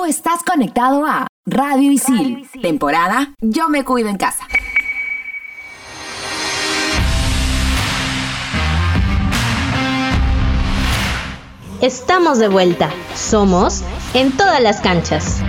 Tú estás conectado a Radio Isil, temporada Yo me cuido en casa. Estamos de vuelta. Somos en todas las canchas.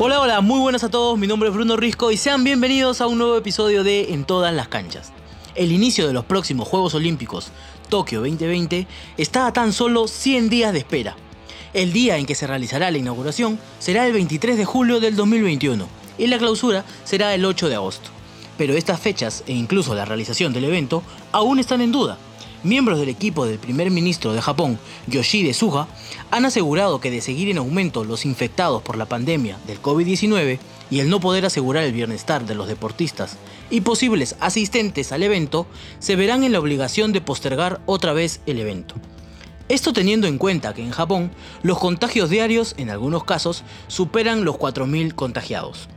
Hola, hola, muy buenas a todos, mi nombre es Bruno Risco y sean bienvenidos a un nuevo episodio de En todas las canchas. El inicio de los próximos Juegos Olímpicos Tokio 2020 está a tan solo 100 días de espera. El día en que se realizará la inauguración será el 23 de julio del 2021 y la clausura será el 8 de agosto. Pero estas fechas e incluso la realización del evento aún están en duda Miembros del equipo del primer ministro de Japón, Yoshide Suga, han asegurado que de seguir en aumento los infectados por la pandemia del COVID-19 y el no poder asegurar el bienestar de los deportistas y posibles asistentes al evento, se verán en la obligación de postergar otra vez el evento. Esto teniendo en cuenta que en Japón los contagios diarios en algunos casos superan los 4.000 contagiados.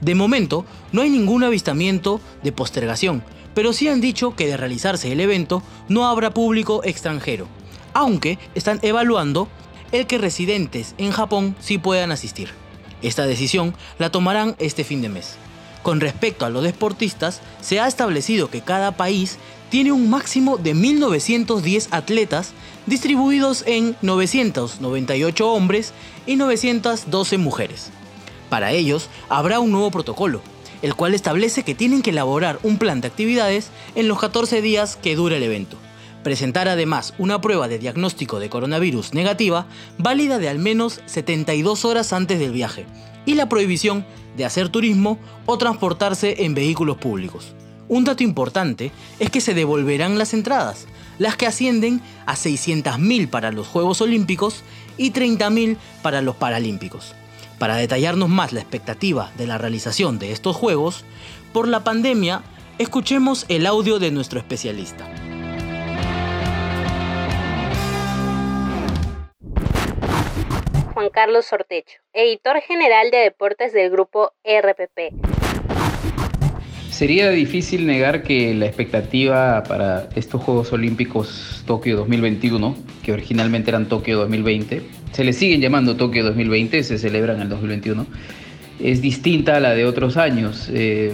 De momento, no hay ningún avistamiento de postergación, pero sí han dicho que de realizarse el evento no habrá público extranjero, aunque están evaluando el que residentes en Japón sí puedan asistir. Esta decisión la tomarán este fin de mes. Con respecto a los deportistas, se ha establecido que cada país tiene un máximo de 1.910 atletas distribuidos en 998 hombres y 912 mujeres. Para ellos habrá un nuevo protocolo, el cual establece que tienen que elaborar un plan de actividades en los 14 días que dura el evento. Presentar además una prueba de diagnóstico de coronavirus negativa válida de al menos 72 horas antes del viaje y la prohibición de hacer turismo o transportarse en vehículos públicos. Un dato importante es que se devolverán las entradas, las que ascienden a 600.000 para los Juegos Olímpicos y 30.000 para los Paralímpicos. Para detallarnos más la expectativa de la realización de estos juegos, por la pandemia, escuchemos el audio de nuestro especialista. Carlos Sortecho, editor general de deportes del grupo RPP. Sería difícil negar que la expectativa para estos Juegos Olímpicos Tokio 2021, que originalmente eran Tokio 2020, se le siguen llamando Tokio 2020, se celebran en el 2021, es distinta a la de otros años. Eh,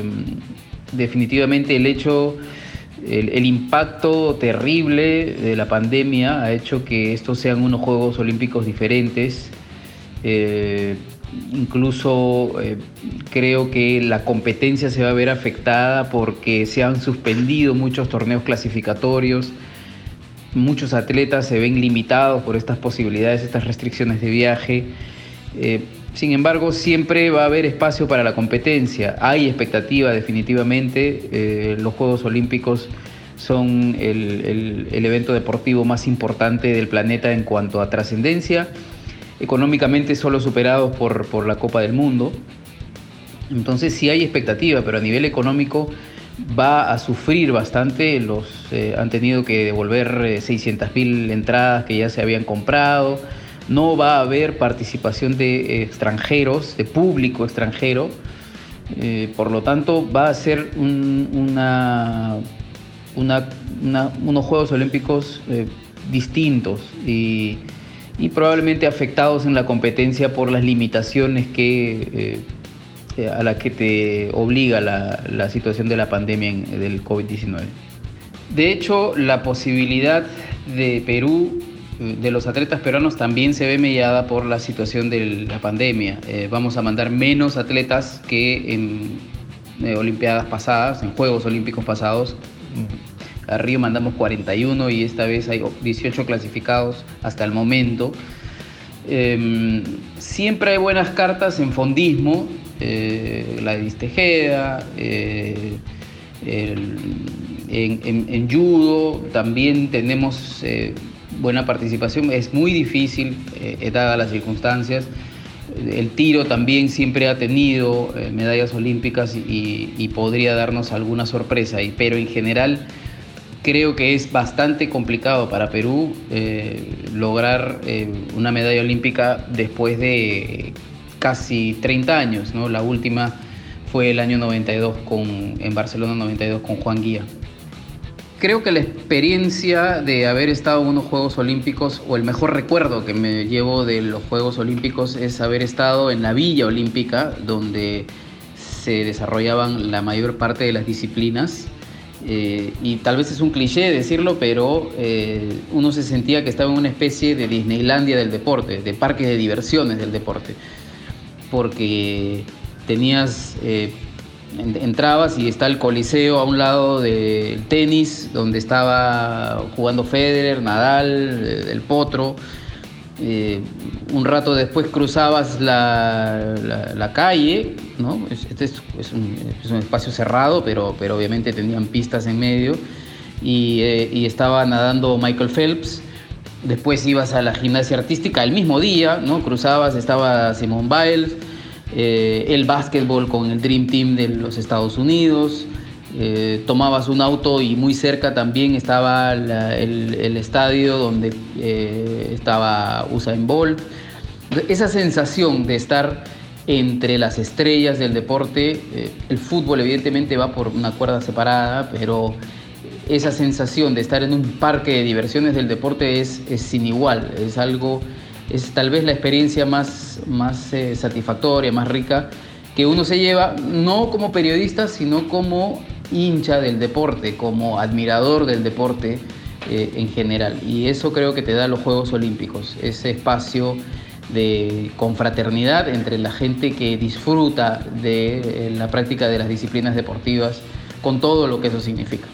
definitivamente el hecho, el, impacto terrible de la pandemia ha hecho que estos sean unos Juegos Olímpicos diferentes. Eh, Incluso eh, creo que la competencia se va a ver afectada porque se han suspendido muchos torneos clasificatorios, muchos atletas se ven limitados por estas posibilidades, estas restricciones de viaje. Eh, sin embargo, siempre va a haber espacio para la competencia. Hay expectativa definitivamente. Los Juegos Olímpicos son el evento deportivo más importante del planeta en cuanto a trascendencia económicamente solo superados por, la Copa del Mundo. Entonces sí hay expectativa, pero a nivel económico va a sufrir bastante. Los eh, han tenido que devolver eh, 600.000 entradas que ya se habían comprado. No va a haber participación de extranjeros, de público extranjero. Eh, por lo tanto, va a ser una, unos Juegos Olímpicos distintos y y probablemente afectados en la competencia por las limitaciones que, eh, a las que te obliga la, situación de la pandemia del COVID-19. De hecho, la posibilidad de Perú, de los atletas peruanos, también se ve mediada por la situación de la pandemia. Eh, vamos a mandar menos atletas que en eh, Olimpiadas pasadas, en Juegos Olímpicos pasados a mandamos 41 y esta vez hay 18 clasificados hasta el momento. Em, siempre hay buenas cartas en fondismo, eh, la de Vistejeda, eh, en, judo también tenemos eh, buena participación, es muy difícil, dadas las circunstancias. El tiro también siempre ha tenido medallas olímpicas y, podría darnos alguna sorpresa, pero en general creo que es bastante complicado para Perú eh, lograr eh, una medalla olímpica después de casi 30 años. ¿no? La última fue el año 92 con, en Barcelona 92 con Juan Guía. creo que la experiencia de haber estado en unos Juegos Olímpicos, o el mejor recuerdo que me llevo de los Juegos Olímpicos, es haber estado en la Villa Olímpica, donde se desarrollaban la mayor parte de las disciplinas. Eh, y tal vez es un cliché decirlo, pero eh, uno se sentía que estaba en una especie de Disneylandia del deporte, de parques de diversiones del deporte, porque tenías eh, entrabas y está el coliseo a un lado del tenis, donde estaba jugando Federer, Nadal, el Potro. Eh, un rato después cruzabas la, calle, ¿no? Este es, un, espacio cerrado, pero, pero obviamente tenían pistas en medio. Y, eh, y, estaba nadando Michael Phelps. Después ibas a la gimnasia artística el mismo día, ¿no? Cruzabas, estaba Simone Biles. Eh, el básquetbol con el Dream Team de los Estados Unidos, eh, tomabas un auto y muy cerca también estaba el, estadio donde eh, estaba Usain Bolt. Esa sensación de estar entre las estrellas del deporte, el fútbol evidentemente va por una cuerda separada, pero esa sensación de estar en un parque de diversiones del deporte es, es sin igual, es algo es tal vez la experiencia más, más eh, satisfactoria, más rica que uno se lleva, no como periodista, sino como hincha del deporte, como admirador del deporte eh, en general. Y eso creo que te da los Juegos Olímpicos, ese espacio de confraternidad entre la gente que disfruta de eh, la práctica de las disciplinas deportivas, con todo lo que eso significa.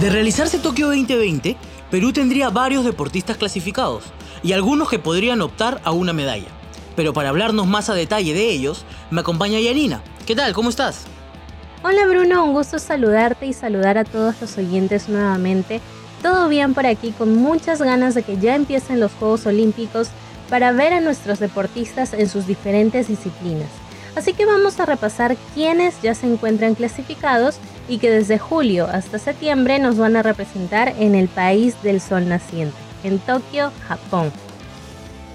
De realizarse Tokio 2020, Perú tendría varios deportistas clasificados y algunos que podrían optar a una medalla. Pero para hablarnos más a detalle de ellos, me acompaña Yanina. ¿Qué tal? ¿Cómo estás? Hola Bruno, un gusto saludarte y saludar a todos los oyentes nuevamente. Todo bien por aquí, con muchas ganas de que ya empiecen los Juegos Olímpicos para ver a nuestros deportistas en sus diferentes disciplinas. Así que vamos a repasar quiénes ya se encuentran clasificados y que desde julio hasta septiembre nos van a representar en el país del sol naciente, en Tokio, Japón.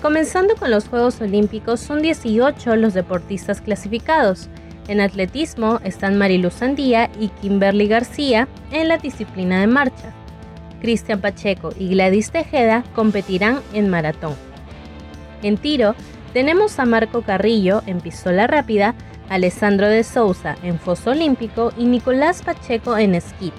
Comenzando con los Juegos Olímpicos, son 18 los deportistas clasificados. En atletismo están Marilu Sandía y Kimberly García en la disciplina de marcha. Cristian Pacheco y Gladys Tejeda competirán en maratón. En tiro tenemos a Marco Carrillo en pistola rápida Alessandro de Souza en foso olímpico y Nicolás Pacheco en skit.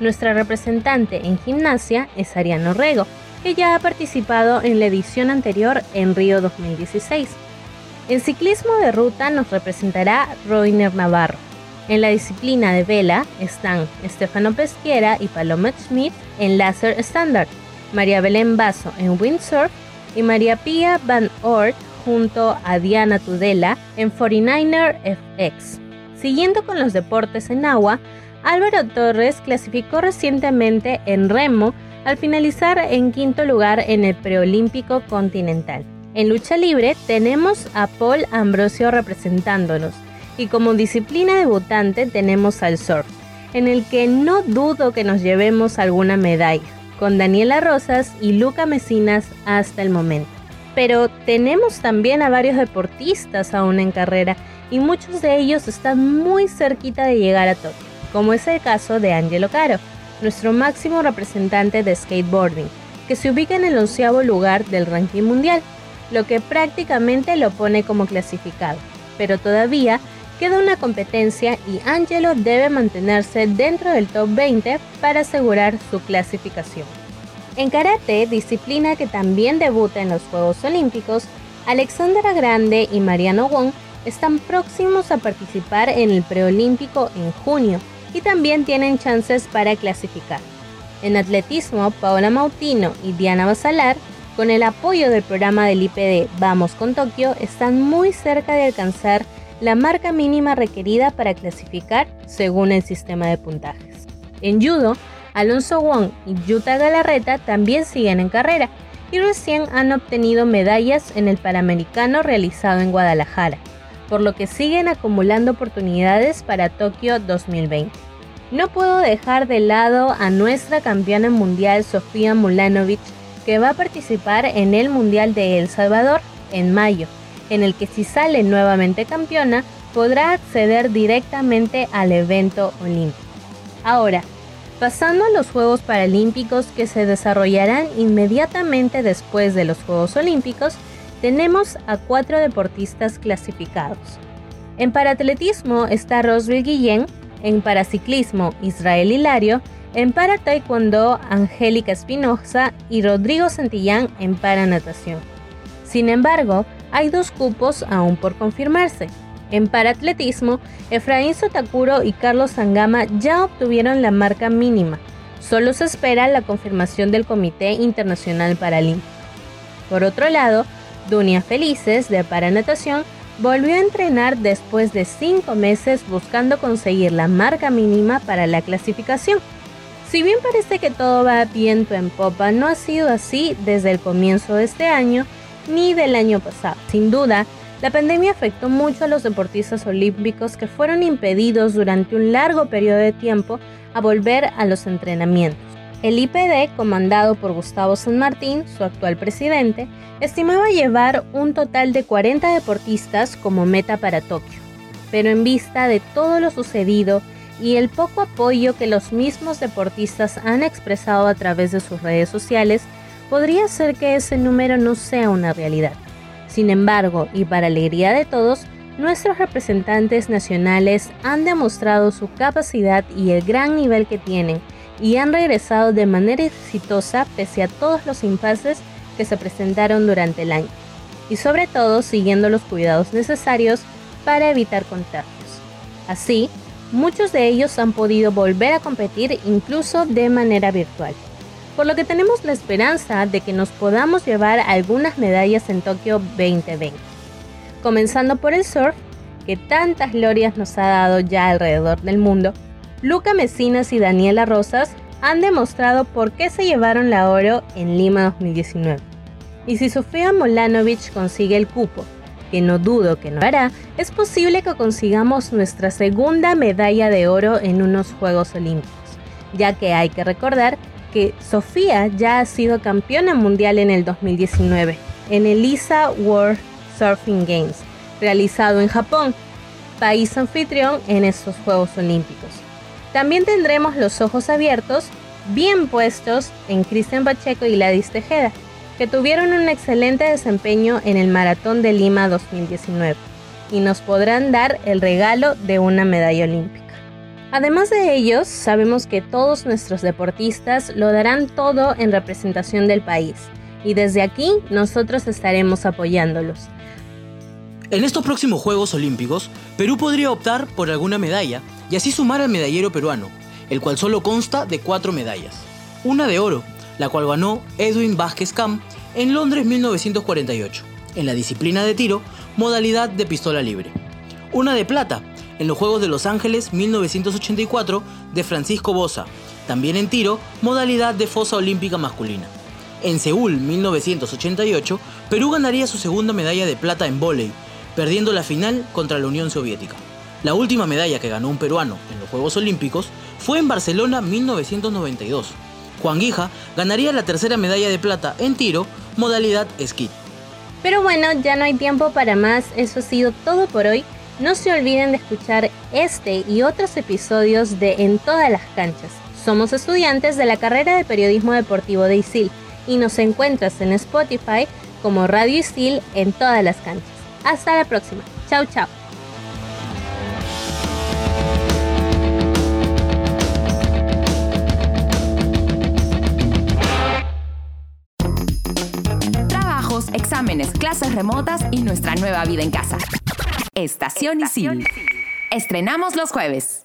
Nuestra representante en gimnasia es Ariano Rego, que ya ha participado en la edición anterior en Río 2016. En ciclismo de ruta nos representará Roiner Navarro. En la disciplina de vela están Estefano Pesquiera y Paloma Schmidt en Laser Standard, María Belén Basso en windsurf y María Pía Van Oort junto a Diana Tudela en 49er FX. Siguiendo con los deportes en agua, Álvaro Torres clasificó recientemente en remo al finalizar en quinto lugar en el preolímpico continental. En lucha libre tenemos a Paul Ambrosio representándonos y como disciplina debutante tenemos al surf, en el que no dudo que nos llevemos alguna medalla, con Daniela Rosas y Luca Mesinas hasta el momento pero tenemos también a varios deportistas aún en carrera y muchos de ellos están muy cerquita de llegar a Tokio, como es el caso de Angelo Caro, nuestro máximo representante de skateboarding, que se ubica en el onceavo lugar del ranking mundial, lo que prácticamente lo pone como clasificado. Pero todavía queda una competencia y Angelo debe mantenerse dentro del top 20 para asegurar su clasificación. En karate, disciplina que también debuta en los Juegos Olímpicos, Alexandra Grande y Mariano Wong están próximos a participar en el preolímpico en junio y también tienen chances para clasificar. En atletismo, Paola Mautino y Diana Basalar, con el apoyo del programa del IPD Vamos con Tokio, están muy cerca de alcanzar la marca mínima requerida para clasificar según el sistema de puntajes. En judo, Alonso Wong y Yuta Galarreta también siguen en carrera y recién han obtenido medallas en el Panamericano realizado en Guadalajara, por lo que siguen acumulando oportunidades para Tokio 2020. No puedo dejar de lado a nuestra campeona mundial Sofía Mulanovic, que va a participar en el Mundial de El Salvador en mayo, en el que si sale nuevamente campeona, podrá acceder directamente al evento olímpico. Ahora, pasando a los Juegos Paralímpicos que se desarrollarán inmediatamente después de los Juegos Olímpicos, tenemos a cuatro deportistas clasificados. En paratletismo está Roswell Guillén, en paraciclismo Israel Hilario, en para taekwondo Angélica Espinosa y Rodrigo Santillán en paranatación. Sin embargo, hay dos cupos aún por confirmarse. En paratletismo, Efraín Sotakuro y Carlos Sangama ya obtuvieron la marca mínima. Solo se espera la confirmación del Comité Internacional Paralímpico. Por otro lado, Dunia Felices, de paranatación, volvió a entrenar después de cinco meses buscando conseguir la marca mínima para la clasificación. Si bien parece que todo va viento en popa, no ha sido así desde el comienzo de este año ni del año pasado. Sin duda, la pandemia afectó mucho a los deportistas olímpicos que fueron impedidos durante un largo periodo de tiempo a volver a los entrenamientos. El IPD, comandado por Gustavo San Martín, su actual presidente, estimaba llevar un total de 40 deportistas como meta para Tokio. Pero en vista de todo lo sucedido y el poco apoyo que los mismos deportistas han expresado a través de sus redes sociales, podría ser que ese número no sea una realidad. Sin embargo, y para alegría de todos, nuestros representantes nacionales han demostrado su capacidad y el gran nivel que tienen y han regresado de manera exitosa pese a todos los impases que se presentaron durante el año, y sobre todo siguiendo los cuidados necesarios para evitar contagios. Así, muchos de ellos han podido volver a competir incluso de manera virtual, por lo que tenemos la esperanza de que nos podamos llevar algunas medallas en Tokio 2020. Comenzando por el surf, que tantas glorias nos ha dado ya alrededor del mundo, Luca Mesinas y Daniela Rosas han demostrado por qué se llevaron la oro en Lima 2019. Y si Sofía Molanovic consigue el cupo, que no dudo que no hará, es posible que consigamos nuestra segunda medalla de oro en unos Juegos Olímpicos, ya que hay que recordar que Sofía ya ha sido campeona mundial en el 2019, en el ISA World Surfing Games, realizado en Japón, país anfitrión en estos Juegos Olímpicos. También tendremos los ojos abiertos, bien puestos en Cristian Pacheco y Ladis Tejeda, que tuvieron un excelente desempeño en el Maratón de Lima 2019 y nos podrán dar el regalo de una medalla olímpica. Además de ellos, sabemos que todos nuestros deportistas lo darán todo en representación del país y desde aquí nosotros estaremos apoyándolos. En estos próximos Juegos Olímpicos, Perú podría optar por alguna medalla y así sumar al medallero peruano, el cual solo consta de cuatro medallas. Una de oro, la cual ganó Edwin Vázquez Camp en Londres 1948, en la disciplina de tiro, modalidad de pistola libre. Una de plata, en los Juegos de Los Ángeles 1984, de Francisco Bosa, también en tiro, modalidad de fosa olímpica masculina. En Seúl 1988, Perú ganaría su segunda medalla de plata en vóley, perdiendo la final contra la Unión Soviética. La última medalla que ganó un peruano en los Juegos Olímpicos fue en Barcelona 1992. Juan Guija ganaría la tercera medalla de plata en tiro, modalidad esquí. Pero bueno, ya no hay tiempo para más, eso ha sido todo por hoy. No se olviden de escuchar este y otros episodios de En todas las canchas. Somos estudiantes de la carrera de periodismo deportivo de ISIL y nos encuentras en Spotify como Radio ISIL en todas las canchas. Hasta la próxima. Chao, chao. Trabajos, exámenes, clases remotas y nuestra nueva vida en casa. Estación Isil. Estrenamos los jueves.